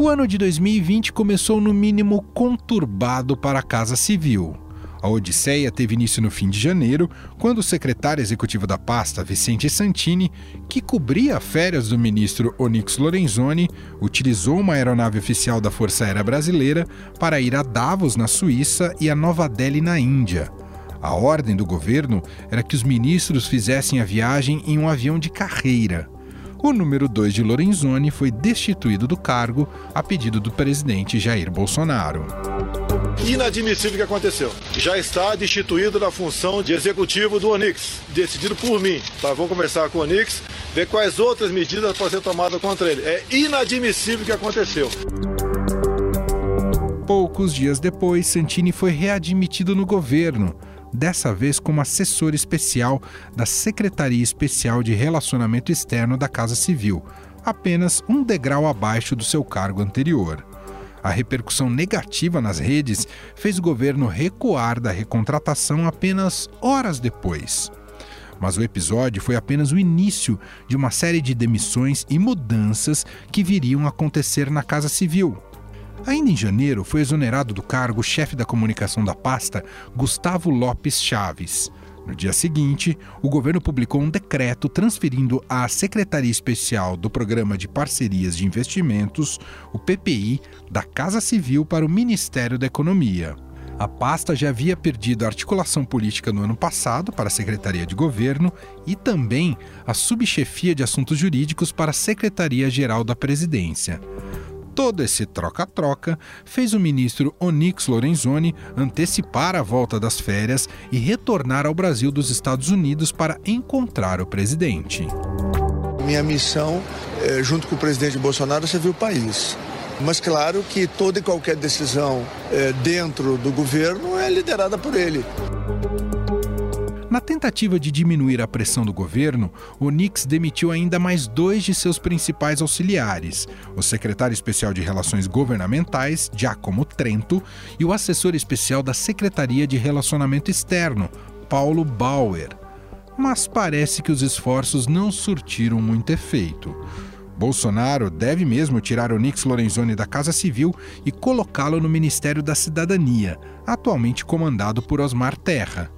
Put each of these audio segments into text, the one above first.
O ano de 2020 começou no mínimo conturbado para a Casa Civil. A odisseia teve início no fim de janeiro, quando o secretário executivo da pasta, Vicente Santini, que cobria férias do ministro Onyx Lorenzoni, utilizou uma aeronave oficial da Força Aérea Brasileira para ir a Davos, na Suíça, e a Nova Delhi, na Índia. A ordem do governo era que os ministros fizessem a viagem em um avião de carreira o número 2 de Lorenzoni foi destituído do cargo a pedido do presidente Jair Bolsonaro. Inadmissível o que aconteceu. Já está destituído da função de executivo do Onix, decidido por mim. Tá, vamos conversar com o Onix, ver quais outras medidas podem ser tomadas contra ele. É inadmissível o que aconteceu. Poucos dias depois, Santini foi readmitido no governo dessa vez como assessor especial da Secretaria Especial de Relacionamento Externo da Casa Civil, apenas um degrau abaixo do seu cargo anterior. A repercussão negativa nas redes fez o governo recuar da recontratação apenas horas depois. Mas o episódio foi apenas o início de uma série de demissões e mudanças que viriam a acontecer na Casa Civil. Ainda em janeiro, foi exonerado do cargo chefe da comunicação da pasta, Gustavo Lopes Chaves. No dia seguinte, o governo publicou um decreto transferindo a Secretaria Especial do Programa de Parcerias de Investimentos, o PPI, da Casa Civil para o Ministério da Economia. A pasta já havia perdido a articulação política no ano passado para a Secretaria de Governo e também a subchefia de assuntos jurídicos para a Secretaria-Geral da Presidência. Todo esse troca-troca fez o ministro Onyx Lorenzoni antecipar a volta das férias e retornar ao Brasil dos Estados Unidos para encontrar o presidente. Minha missão, eh, junto com o presidente Bolsonaro, é servir o país. Mas claro que toda e qualquer decisão eh, dentro do governo é liderada por ele. Na tentativa de diminuir a pressão do governo, o Nix demitiu ainda mais dois de seus principais auxiliares, o secretário especial de Relações Governamentais, Giacomo Trento, e o assessor especial da Secretaria de Relacionamento Externo, Paulo Bauer. Mas parece que os esforços não surtiram muito efeito. Bolsonaro deve mesmo tirar o Nix Lorenzoni da Casa Civil e colocá-lo no Ministério da Cidadania, atualmente comandado por Osmar Terra.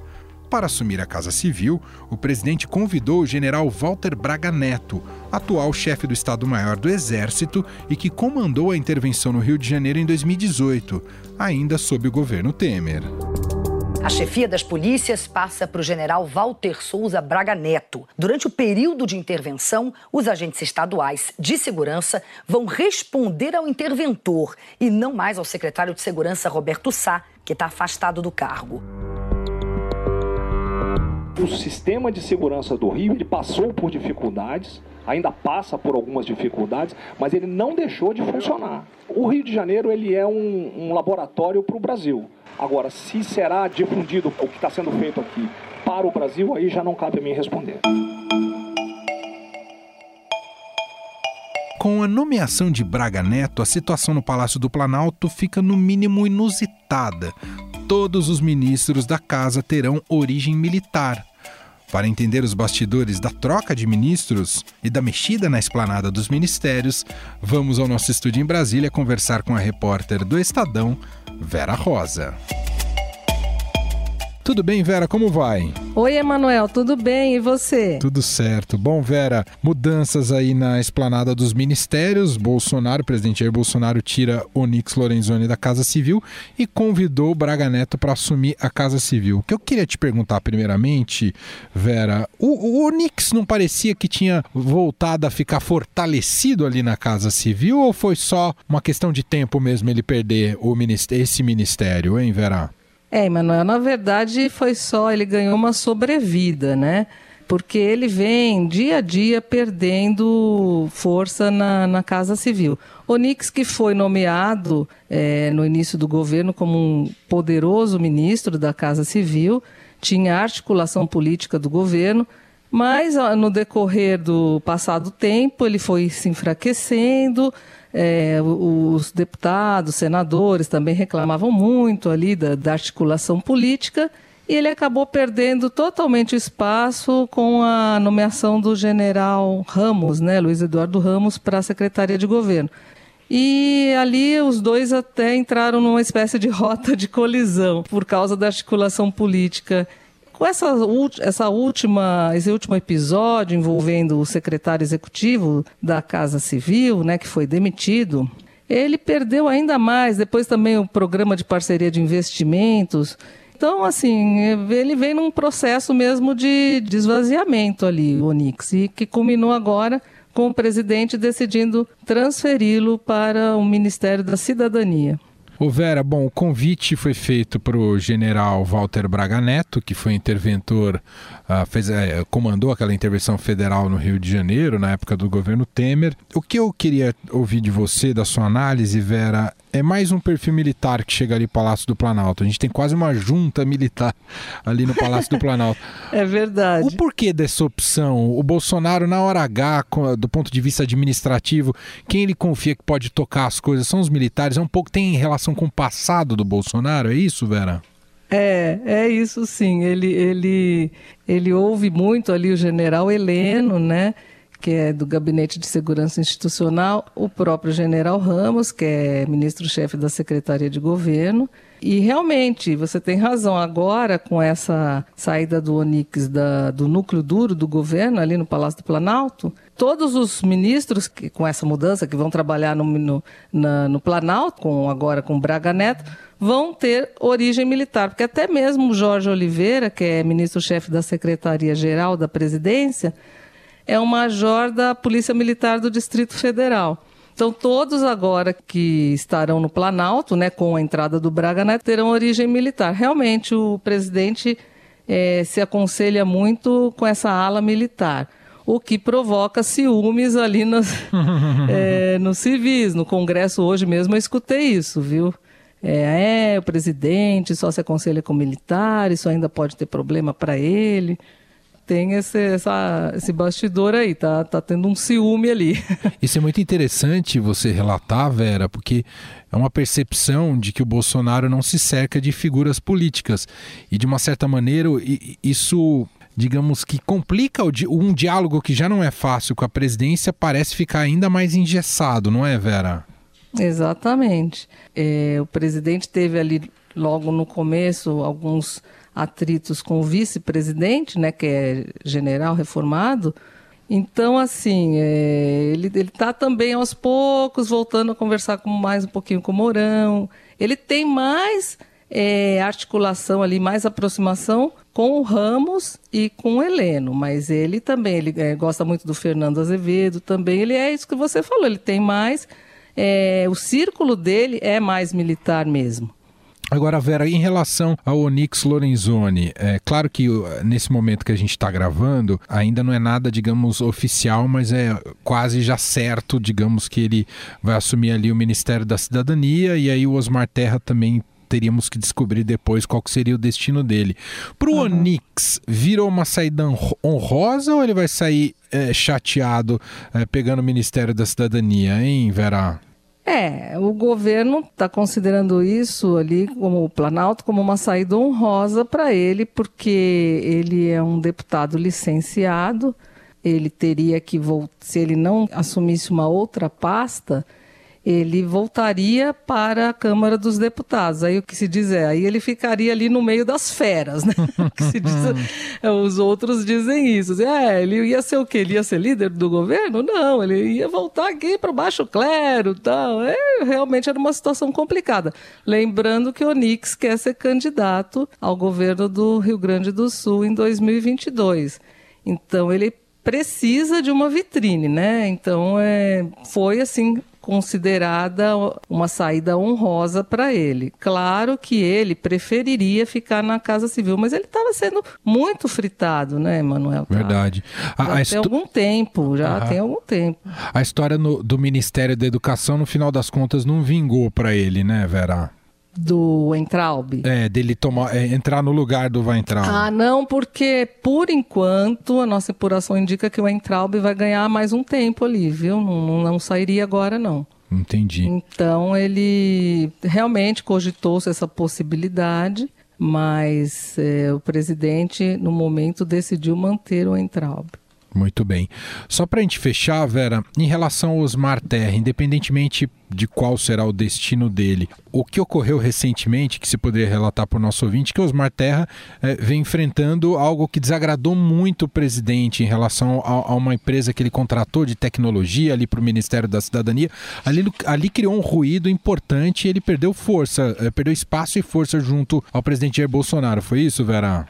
Para assumir a Casa Civil, o presidente convidou o general Walter Braga Neto, atual chefe do Estado-Maior do Exército e que comandou a intervenção no Rio de Janeiro em 2018, ainda sob o governo Temer. A chefia das polícias passa para o general Walter Souza Braga Neto. Durante o período de intervenção, os agentes estaduais de segurança vão responder ao interventor e não mais ao secretário de Segurança Roberto Sá, que está afastado do cargo o sistema de segurança do Rio ele passou por dificuldades, ainda passa por algumas dificuldades, mas ele não deixou de funcionar. O Rio de Janeiro ele é um, um laboratório para o Brasil. Agora, se será difundido o que está sendo feito aqui para o Brasil, aí já não cabe a mim responder. Com a nomeação de Braga Neto, a situação no Palácio do Planalto fica no mínimo inusitada. Todos os ministros da casa terão origem militar. Para entender os bastidores da troca de ministros e da mexida na esplanada dos ministérios, vamos ao nosso estúdio em Brasília conversar com a repórter do Estadão, Vera Rosa. Tudo bem, Vera? Como vai? Oi, Emanuel, tudo bem? E você? Tudo certo. Bom, Vera, mudanças aí na esplanada dos ministérios. Bolsonaro, presidente Jair Bolsonaro, tira Onix Lorenzoni da Casa Civil e convidou o Braga Neto para assumir a Casa Civil. O que eu queria te perguntar, primeiramente, Vera, o, o Onix não parecia que tinha voltado a ficar fortalecido ali na Casa Civil ou foi só uma questão de tempo mesmo ele perder o ministério, esse ministério, hein, Vera? É, Emanuel, na verdade foi só, ele ganhou uma sobrevida, né? Porque ele vem dia a dia perdendo força na, na Casa Civil. Onix, que foi nomeado é, no início do governo como um poderoso ministro da Casa Civil, tinha articulação política do governo, mas no decorrer do passado tempo ele foi se enfraquecendo, é, os deputados, senadores também reclamavam muito ali da, da articulação política e ele acabou perdendo totalmente o espaço com a nomeação do general Ramos, né, Luiz Eduardo Ramos, para a Secretaria de Governo. E ali os dois até entraram numa espécie de rota de colisão por causa da articulação política com essa, essa última, esse último episódio envolvendo o secretário executivo da Casa Civil, né, que foi demitido, ele perdeu ainda mais. Depois também o programa de parceria de investimentos. Então, assim, ele vem num processo mesmo de, esvaziamento ali, o Onix, e que culminou agora com o presidente decidindo transferi-lo para o Ministério da Cidadania. Ô Vera, bom, o convite foi feito para o general Walter Braga Neto, que foi interventor, uh, fez, uh, comandou aquela intervenção federal no Rio de Janeiro, na época do governo Temer. O que eu queria ouvir de você, da sua análise, Vera, é mais um perfil militar que chega ali no Palácio do Planalto. A gente tem quase uma junta militar ali no Palácio do Planalto. é verdade. O porquê dessa opção? O Bolsonaro, na hora H, do ponto de vista administrativo, quem ele confia que pode tocar as coisas são os militares. É um pouco tem relação com o passado do Bolsonaro, é isso, Vera? É, é isso sim. Ele, ele, ele ouve muito ali o general Heleno, né? Que é do Gabinete de Segurança Institucional, o próprio General Ramos, que é ministro-chefe da Secretaria de Governo. E realmente, você tem razão, agora com essa saída do Onix da, do núcleo duro do governo ali no Palácio do Planalto, todos os ministros que, com essa mudança que vão trabalhar no, no, na, no Planalto, com, agora com Braga Neto, vão ter origem militar, porque até mesmo Jorge Oliveira, que é ministro-chefe da Secretaria-Geral da Presidência, é um major da Polícia Militar do Distrito Federal. Então, todos agora que estarão no Planalto, né, com a entrada do Braga Neto, terão origem militar. Realmente, o presidente é, se aconselha muito com essa ala militar, o que provoca ciúmes ali nos, é, nos civis. No Congresso hoje mesmo eu escutei isso, viu? É, é, o presidente só se aconselha com militares, isso ainda pode ter problema para ele tem esse, essa, esse bastidor aí, tá, tá tendo um ciúme ali. Isso é muito interessante você relatar, Vera, porque é uma percepção de que o Bolsonaro não se cerca de figuras políticas. E de uma certa maneira, isso digamos que complica um diálogo que já não é fácil com a presidência, parece ficar ainda mais engessado, não é, Vera? Exatamente. É, o presidente teve ali, logo no começo, alguns atritos com o vice-presidente, né, que é general reformado. Então, assim, é, ele está também aos poucos voltando a conversar com, mais um pouquinho com o Mourão. Ele tem mais é, articulação ali, mais aproximação com o Ramos e com o Heleno, mas ele também ele é, gosta muito do Fernando Azevedo também. Ele é isso que você falou, ele tem mais. É, o círculo dele é mais militar mesmo. Agora, Vera, em relação ao Onyx Lorenzoni, é claro que nesse momento que a gente está gravando, ainda não é nada, digamos, oficial, mas é quase já certo, digamos, que ele vai assumir ali o Ministério da Cidadania e aí o Osmar Terra também teríamos que descobrir depois qual seria o destino dele. Para o uhum. Onix, virou uma saída honrosa ou ele vai sair é, chateado é, pegando o Ministério da Cidadania, hein, Vera? É, o governo está considerando isso ali, como o Planalto, como uma saída honrosa para ele, porque ele é um deputado licenciado, ele teria que, se ele não assumisse uma outra pasta, ele voltaria para a Câmara dos Deputados. Aí o que se diz é, aí ele ficaria ali no meio das feras, né? diz, os outros dizem isso. É, ele ia ser o quê? Ele ia ser líder do governo? Não, ele ia voltar aqui para o baixo clero, tal. É, realmente era uma situação complicada. Lembrando que o Onix quer ser candidato ao governo do Rio Grande do Sul em 2022. Então ele precisa de uma vitrine, né? Então é, foi assim considerada uma saída honrosa para ele. Claro que ele preferiria ficar na Casa Civil, mas ele estava sendo muito fritado, né, Manuel? Verdade. Já a, a tem algum tempo, já tem algum tempo. A história no, do Ministério da Educação, no final das contas, não vingou para ele, né, Vera? Do Entraub. É, dele tomar, é, entrar no lugar do Weintraub. Ah, não, porque por enquanto a nossa apuração indica que o Entraub vai ganhar mais um tempo ali, viu? Não, não sairia agora, não. Entendi. Então ele realmente cogitou-se essa possibilidade, mas é, o presidente, no momento, decidiu manter o Entraub. Muito bem. Só para a gente fechar, Vera, em relação ao Osmar Terra, independentemente de qual será o destino dele, o que ocorreu recentemente, que se poderia relatar para o nosso ouvinte, que o Osmar Terra eh, vem enfrentando algo que desagradou muito o presidente em relação a, a uma empresa que ele contratou de tecnologia ali para o Ministério da Cidadania. Ali, ali criou um ruído importante e ele perdeu força, eh, perdeu espaço e força junto ao presidente Jair Bolsonaro. Foi isso, Vera?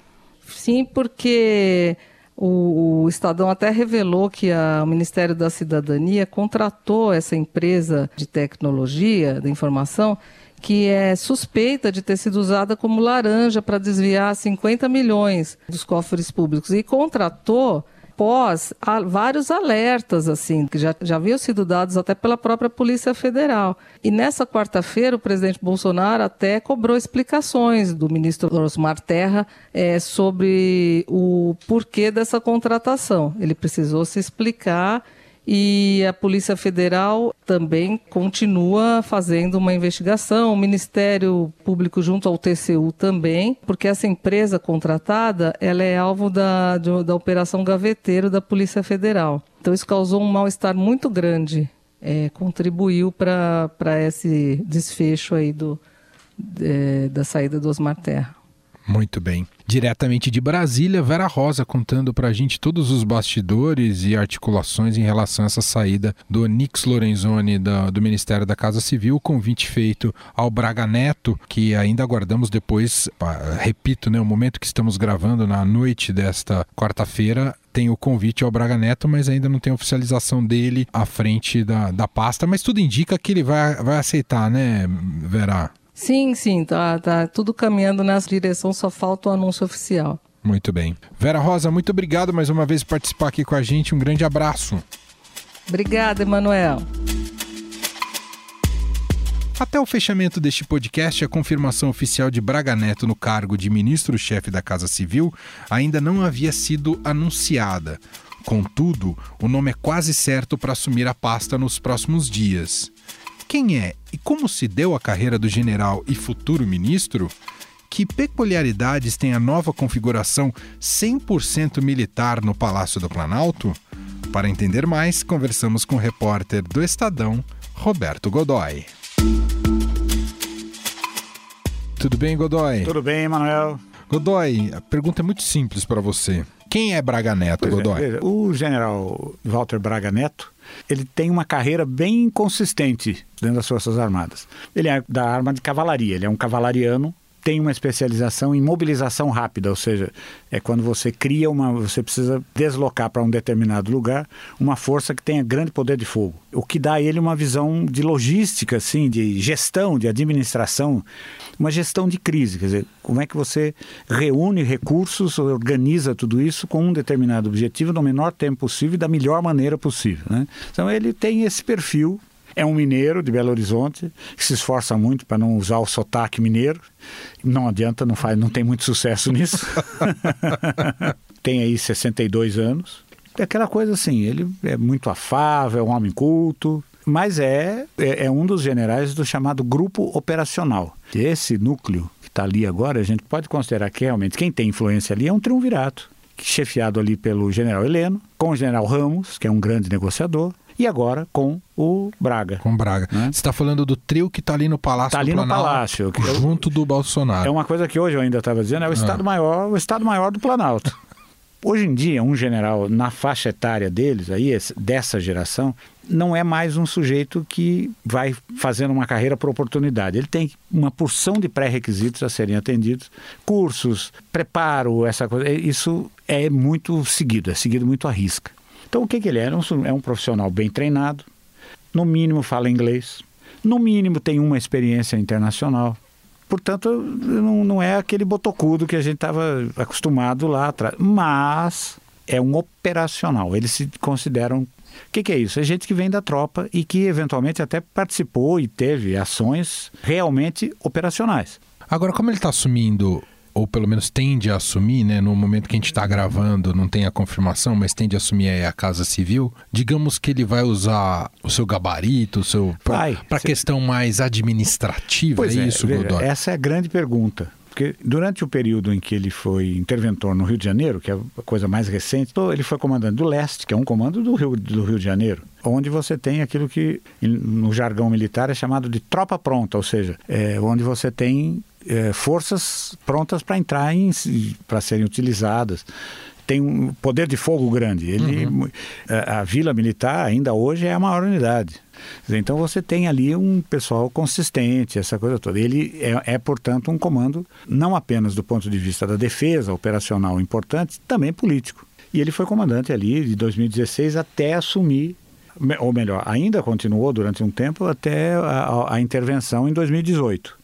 Sim, porque o, o, Estadão até revelou que a, o Ministério da Cidadania contratou essa empresa de tecnologia da informação que é suspeita de ter sido usada como laranja para desviar 50 milhões dos cofres públicos. E contratou após vários alertas, assim, que já, já haviam sido dados até pela própria Polícia Federal. E nessa quarta-feira, o presidente Bolsonaro até cobrou explicações do ministro Osmar Terra é, sobre o porquê dessa contratação. Ele precisou se explicar e a Polícia Federal também continua fazendo uma investigação, o Ministério Público junto ao TCU também, porque essa empresa contratada ela é alvo da, da Operação Gaveteiro da Polícia Federal. Então isso causou um mal-estar muito grande, é, contribuiu para esse desfecho aí do, é, da saída do Osmar Terra. Muito bem. Diretamente de Brasília, Vera Rosa contando para a gente todos os bastidores e articulações em relação a essa saída do Nix Lorenzoni da, do Ministério da Casa Civil, o convite feito ao Braga Neto, que ainda aguardamos depois, repito, né, o momento que estamos gravando na noite desta quarta-feira, tem o convite ao Braga Neto, mas ainda não tem oficialização dele à frente da, da pasta, mas tudo indica que ele vai, vai aceitar, né, Vera? Sim, sim, tá, tá tudo caminhando nessa direção, só falta o anúncio oficial. Muito bem. Vera Rosa, muito obrigado mais uma vez por participar aqui com a gente. Um grande abraço. Obrigada, Emanuel. Até o fechamento deste podcast, a confirmação oficial de Braga Neto no cargo de ministro-chefe da Casa Civil ainda não havia sido anunciada. Contudo, o nome é quase certo para assumir a pasta nos próximos dias. Quem é e como se deu a carreira do general e futuro ministro? Que peculiaridades tem a nova configuração 100% militar no Palácio do Planalto? Para entender mais, conversamos com o repórter do Estadão, Roberto Godoy. Tudo bem, Godoy? Tudo bem, Manuel. Godoy, a pergunta é muito simples para você. Quem é Braga Neto, pois é, Godoy? É, o general Walter Braga Neto ele tem uma carreira bem consistente dentro das Forças Armadas. Ele é da arma de cavalaria, ele é um cavalariano tem uma especialização em mobilização rápida, ou seja, é quando você cria uma, você precisa deslocar para um determinado lugar uma força que tenha grande poder de fogo, o que dá a ele uma visão de logística, assim, de gestão, de administração, uma gestão de crise, quer dizer, como é que você reúne recursos, organiza tudo isso com um determinado objetivo no menor tempo possível e da melhor maneira possível, né? Então ele tem esse perfil é um mineiro de Belo Horizonte que se esforça muito para não usar o sotaque mineiro. Não adianta, não faz, não tem muito sucesso nisso. tem aí 62 anos. É aquela coisa assim, ele é muito afável, é um homem culto, mas é, é, é um dos generais do chamado grupo operacional. Esse núcleo que está ali agora, a gente pode considerar que realmente quem tem influência ali é um triunvirato, chefiado ali pelo general Heleno, com o general Ramos, que é um grande negociador, e agora com o Braga. Com o Braga. Né? Você está falando do trio que está ali no Palácio Está ali no Palácio. Junto do Bolsonaro. É uma coisa que hoje eu ainda estava dizendo, é o ah. Estado-Maior, o Estado-Maior do Planalto. Hoje em dia, um general na faixa etária deles, aí, dessa geração, não é mais um sujeito que vai fazendo uma carreira por oportunidade. Ele tem uma porção de pré-requisitos a serem atendidos, cursos, preparo, essa coisa. Isso é muito seguido, é seguido muito à risca. Então, o que, que ele é? É um profissional bem treinado, no mínimo fala inglês, no mínimo tem uma experiência internacional. Portanto, não, não é aquele botocudo que a gente estava acostumado lá atrás. Mas é um operacional. Eles se consideram. O que, que, é isso? É gente que vem da tropa e que eventualmente até participou e teve ações realmente operacionais. Agora, como ele está assumindo ou pelo menos tende a assumir, né, no momento que a gente está gravando, não tem a confirmação, mas tende a assumir a Casa Civil, digamos que ele vai usar o seu gabarito, o seu para a questão mais administrativa, pois é isso, veja, Essa é a grande pergunta. porque durante o período em que ele foi interventor no Rio de Janeiro, que é a coisa mais recente, ele foi comandante do leste, que é um comando do Rio, do Rio de Janeiro, onde você tem aquilo que no jargão militar é chamado de tropa pronta, ou seja, é onde você tem é, forças prontas para entrar para serem utilizadas tem um poder de fogo grande. Ele, uhum. a, a, vila militar ainda hoje é a maior unidade. Então você tem ali um pessoal consistente, essa coisa toda. Ele é, é, portanto, um comando não apenas do ponto de vista da defesa operacional importante, também político. E ele foi comandante ali de 2016 até assumir, ou melhor, ainda continuou durante um tempo até a, a intervenção em 2018.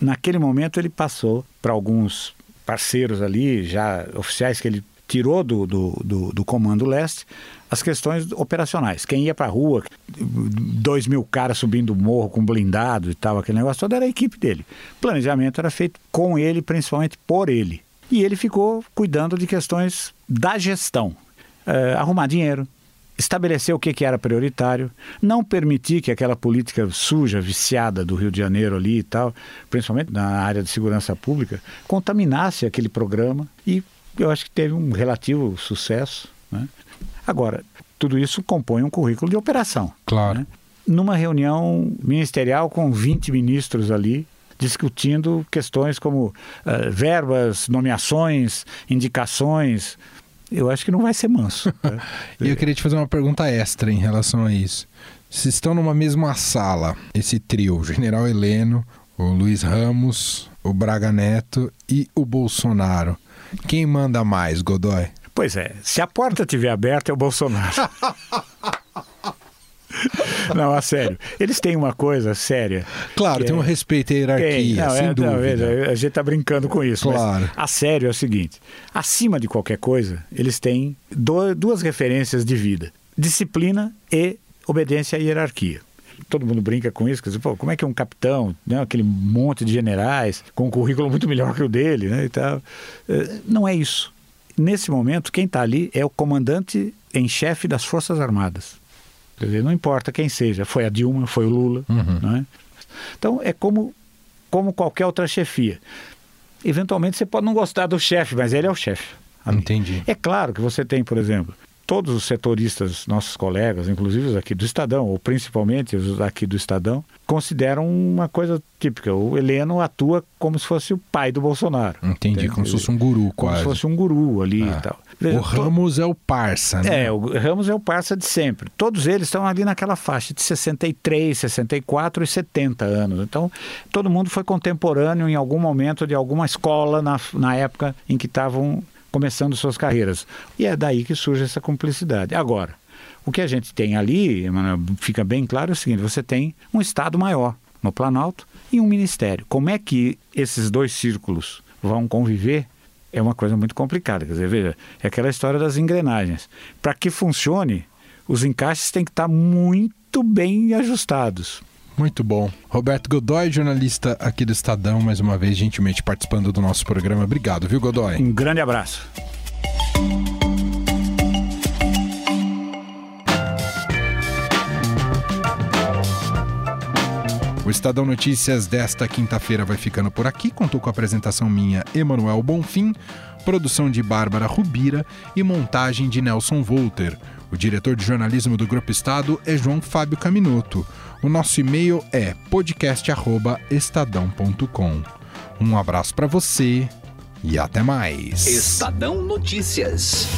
Naquele momento ele passou para alguns parceiros ali, já oficiais que ele tirou do, do, do, do Comando Leste as questões operacionais. Quem ia para a rua, dois mil caras subindo o morro com blindado e tal, aquele negócio todo era a equipe dele. O planejamento era feito com ele, principalmente por ele. E ele ficou cuidando de questões da gestão. Uh, arrumar dinheiro, estabelecer o que, que era prioritário, não permitir que aquela política suja, viciada do Rio de Janeiro ali e tal, principalmente na área de segurança pública, contaminasse aquele programa e eu acho que teve um relativo sucesso. Né? Agora, tudo isso compõe um currículo de operação. Claro. Né? Numa reunião ministerial com 20 ministros ali, discutindo questões como uh, verbas, nomeações, indicações. Eu acho que não vai ser manso. Né? e eu queria te fazer uma pergunta extra em relação a isso. Se estão numa mesma sala, esse trio, o General Heleno, o Luiz Ramos, o Braga Neto e o Bolsonaro, quem manda mais, Godoy? Pois é, se a porta estiver aberta é o Bolsonaro. Não, a sério. Eles têm uma coisa séria. Claro, tem é... um respeito à hierarquia, não, sem é, dúvida. Não, veja, a gente está brincando com isso. Claro. a sério é o seguinte: acima de qualquer coisa, eles têm duas referências de vida: disciplina e obediência à hierarquia todo mundo brinca com isso, quer dizer, pô, como é que é um capitão, né, aquele monte de generais, com um currículo muito melhor que o dele, né, e tal. É, não é isso. Nesse momento, quem está ali é o comandante em chefe das Forças Armadas. Quer dizer, não importa quem seja, foi a Dilma, foi o Lula. Uhum. Né? Então, é como, como qualquer outra chefia. Eventualmente você pode não gostar do chefe, mas ele é o chefe. Entendi. É claro que você tem, por exemplo, todos os setoristas, nossos colegas, inclusive os aqui do Estadão, ou principalmente os aqui do Estadão, consideram uma coisa típica. O Heleno atua como se fosse o pai do Bolsonaro. Entendi, entende? como se fosse um guru, quase. Como se fosse um guru ali ah. e tal. O Ramos é o parça, né? É, o Ramos é o parça de sempre. Todos eles estão ali naquela faixa de 63, 64 e 70 anos. Então, todo mundo foi contemporâneo em algum momento de alguma escola na, na época em que estavam começando suas carreiras. E é daí que surge essa cumplicidade. Agora, o que a gente tem ali, fica bem claro é o seguinte: você tem um Estado maior no Planalto e um Ministério. Como é que esses dois círculos vão conviver? É uma coisa muito complicada. Quer dizer, veja, é aquela história das engrenagens. Para que funcione, os encaixes têm que estar muito bem ajustados. Muito bom. Roberto Godoy, jornalista aqui do Estadão, mais uma vez gentilmente participando do nosso programa. Obrigado, viu, Godoy? Um grande abraço. O Estadão Notícias desta quinta-feira vai ficando por aqui. Contou com a apresentação minha, Emanuel Bonfim, produção de Bárbara Rubira e montagem de Nelson Volter. O diretor de jornalismo do Grupo Estado é João Fábio Caminoto. O nosso e-mail é podcast@estadão.com. Um abraço para você e até mais. Estadão Notícias.